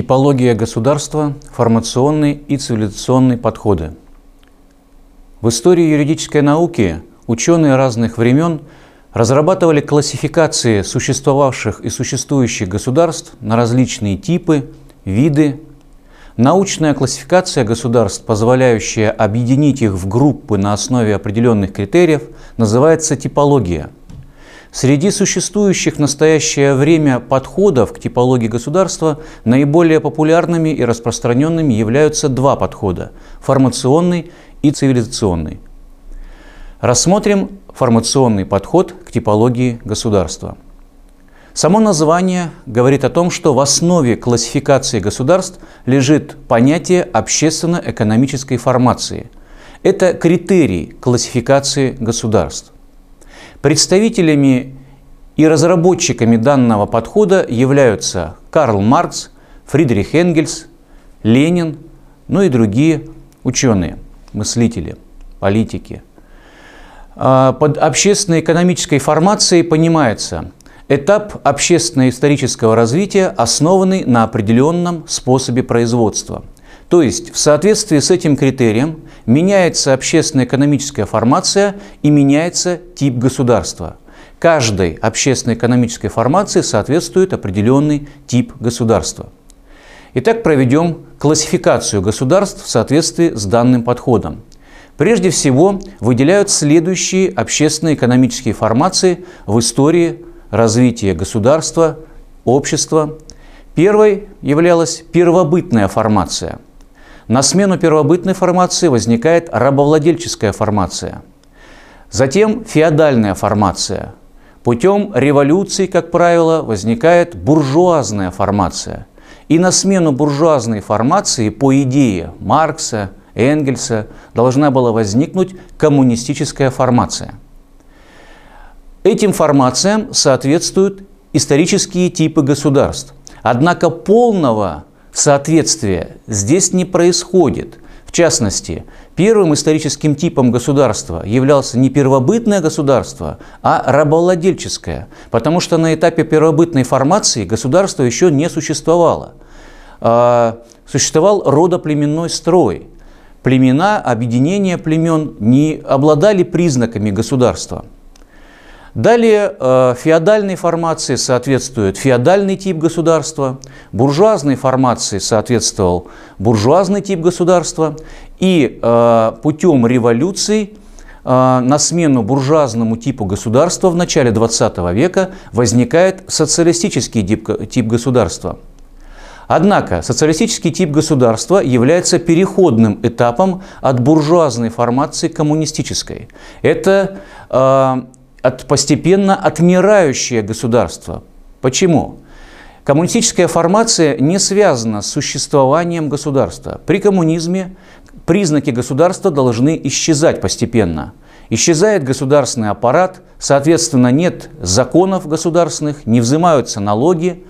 Типология государства, формационные и цивилизационные подходы. В истории юридической науки ученые разных времен разрабатывали классификации существовавших и существующих государств на различные типы, виды. Научная классификация государств, позволяющая объединить их в группы на основе определенных критериев, называется типология – Среди существующих в настоящее время подходов к типологии государства наиболее популярными и распространенными являются два подхода – формационный и цивилизационный. Рассмотрим формационный подход к типологии государства. Само название говорит о том, что в основе классификации государств лежит понятие общественно-экономической формации. Это критерий классификации государств. Представителями и разработчиками данного подхода являются Карл Маркс, Фридрих Энгельс, Ленин, ну и другие ученые, мыслители, политики. А, под общественно-экономической формацией понимается этап общественно-исторического развития, основанный на определенном способе производства – то есть в соответствии с этим критерием меняется общественно-экономическая формация и меняется тип государства. Каждой общественно-экономической формации соответствует определенный тип государства. Итак, проведем классификацию государств в соответствии с данным подходом. Прежде всего, выделяют следующие общественно-экономические формации в истории развития государства, общества. Первой являлась первобытная формация – на смену первобытной формации возникает рабовладельческая формация. Затем феодальная формация. Путем революции, как правило, возникает буржуазная формация. И на смену буржуазной формации, по идее Маркса, Энгельса, должна была возникнуть коммунистическая формация. Этим формациям соответствуют исторические типы государств. Однако полного соответствия здесь не происходит. В частности, первым историческим типом государства являлся не первобытное государство, а рабовладельческое, потому что на этапе первобытной формации государство еще не существовало. А, существовал родоплеменной строй. Племена, объединения племен не обладали признаками государства – Далее э, феодальной формации соответствует феодальный тип государства, буржуазной формации соответствовал буржуазный тип государства, и э, путем революций э, на смену буржуазному типу государства в начале 20 века возникает социалистический тип, государства. Однако социалистический тип государства является переходным этапом от буржуазной формации к коммунистической. Это от постепенно отмирающее государство. Почему? Коммунистическая формация не связана с существованием государства. При коммунизме признаки государства должны исчезать постепенно. Исчезает государственный аппарат, соответственно, нет законов государственных, не взимаются налоги.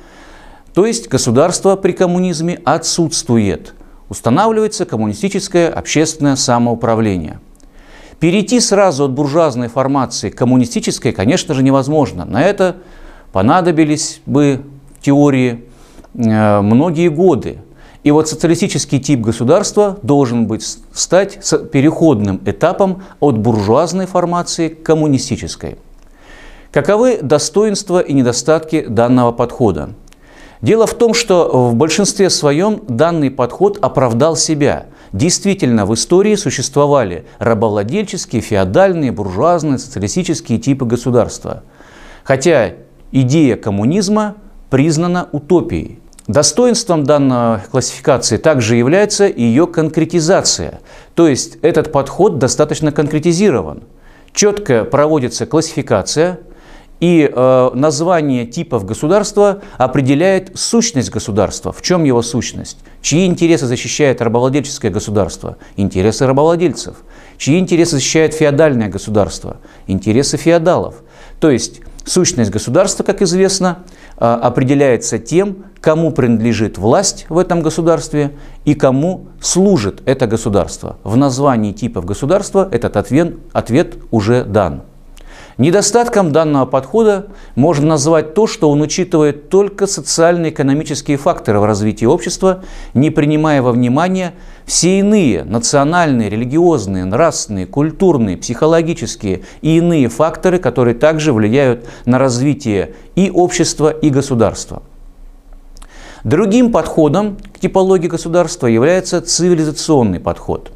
То есть государство при коммунизме отсутствует. Устанавливается коммунистическое общественное самоуправление – Перейти сразу от буржуазной формации к коммунистической, конечно же, невозможно. На это понадобились бы в теории э, многие годы. И вот социалистический тип государства должен быть стать переходным этапом от буржуазной формации к коммунистической. Каковы достоинства и недостатки данного подхода? Дело в том, что в большинстве своем данный подход оправдал себя – Действительно, в истории существовали рабовладельческие, феодальные, буржуазные, социалистические типы государства. Хотя идея коммунизма признана утопией. Достоинством данной классификации также является ее конкретизация. То есть этот подход достаточно конкретизирован. Четко проводится классификация, и э, название типов государства определяет сущность государства. В чем его сущность? Чьи интересы защищает рабовладельческое государство? Интересы рабовладельцев. Чьи интересы защищает феодальное государство? Интересы феодалов. То есть сущность государства, как известно, э, определяется тем, кому принадлежит власть в этом государстве и кому служит это государство. В названии типов государства этот ответ, ответ уже дан. Недостатком данного подхода можно назвать то, что он учитывает только социально-экономические факторы в развитии общества, не принимая во внимание все иные национальные, религиозные, нравственные, культурные, психологические и иные факторы, которые также влияют на развитие и общества, и государства. Другим подходом к типологии государства является цивилизационный подход.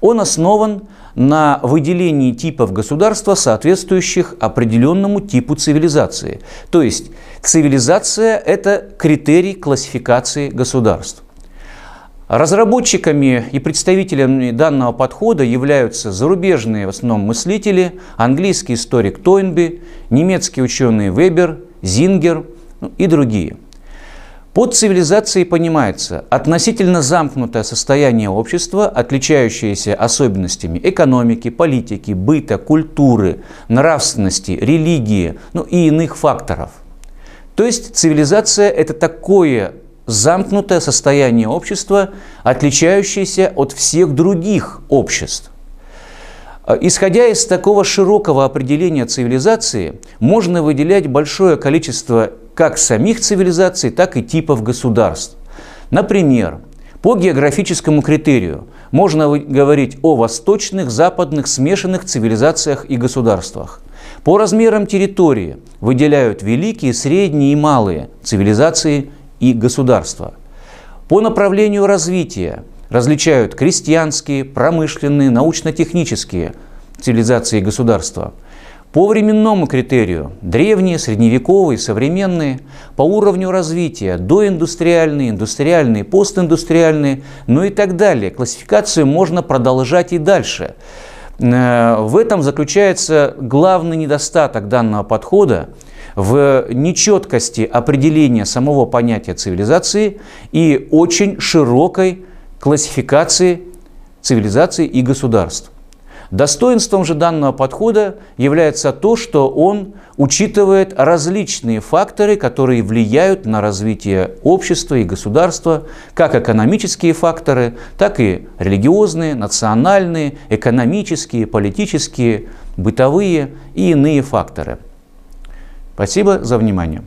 Он основан на выделении типов государства, соответствующих определенному типу цивилизации. То есть цивилизация – это критерий классификации государств. Разработчиками и представителями данного подхода являются зарубежные в основном мыслители, английский историк Тойнби, немецкие ученые Вебер, Зингер ну, и другие – под цивилизацией понимается относительно замкнутое состояние общества, отличающееся особенностями экономики, политики, быта, культуры, нравственности, религии ну и иных факторов. То есть цивилизация – это такое замкнутое состояние общества, отличающееся от всех других обществ. Исходя из такого широкого определения цивилизации, можно выделять большое количество как самих цивилизаций, так и типов государств. Например, по географическому критерию можно говорить о восточных, западных, смешанных цивилизациях и государствах. По размерам территории выделяют великие, средние и малые цивилизации и государства. По направлению развития различают крестьянские, промышленные, научно-технические цивилизации и государства – по временному критерию – древние, средневековые, современные, по уровню развития – доиндустриальные, индустриальные, постиндустриальные, ну и так далее. Классификацию можно продолжать и дальше. Э, в этом заключается главный недостаток данного подхода в нечеткости определения самого понятия цивилизации и очень широкой классификации цивилизаций и государств. Достоинством же данного подхода является то, что он учитывает различные факторы, которые влияют на развитие общества и государства, как экономические факторы, так и религиозные, национальные, экономические, политические, бытовые и иные факторы. Спасибо за внимание.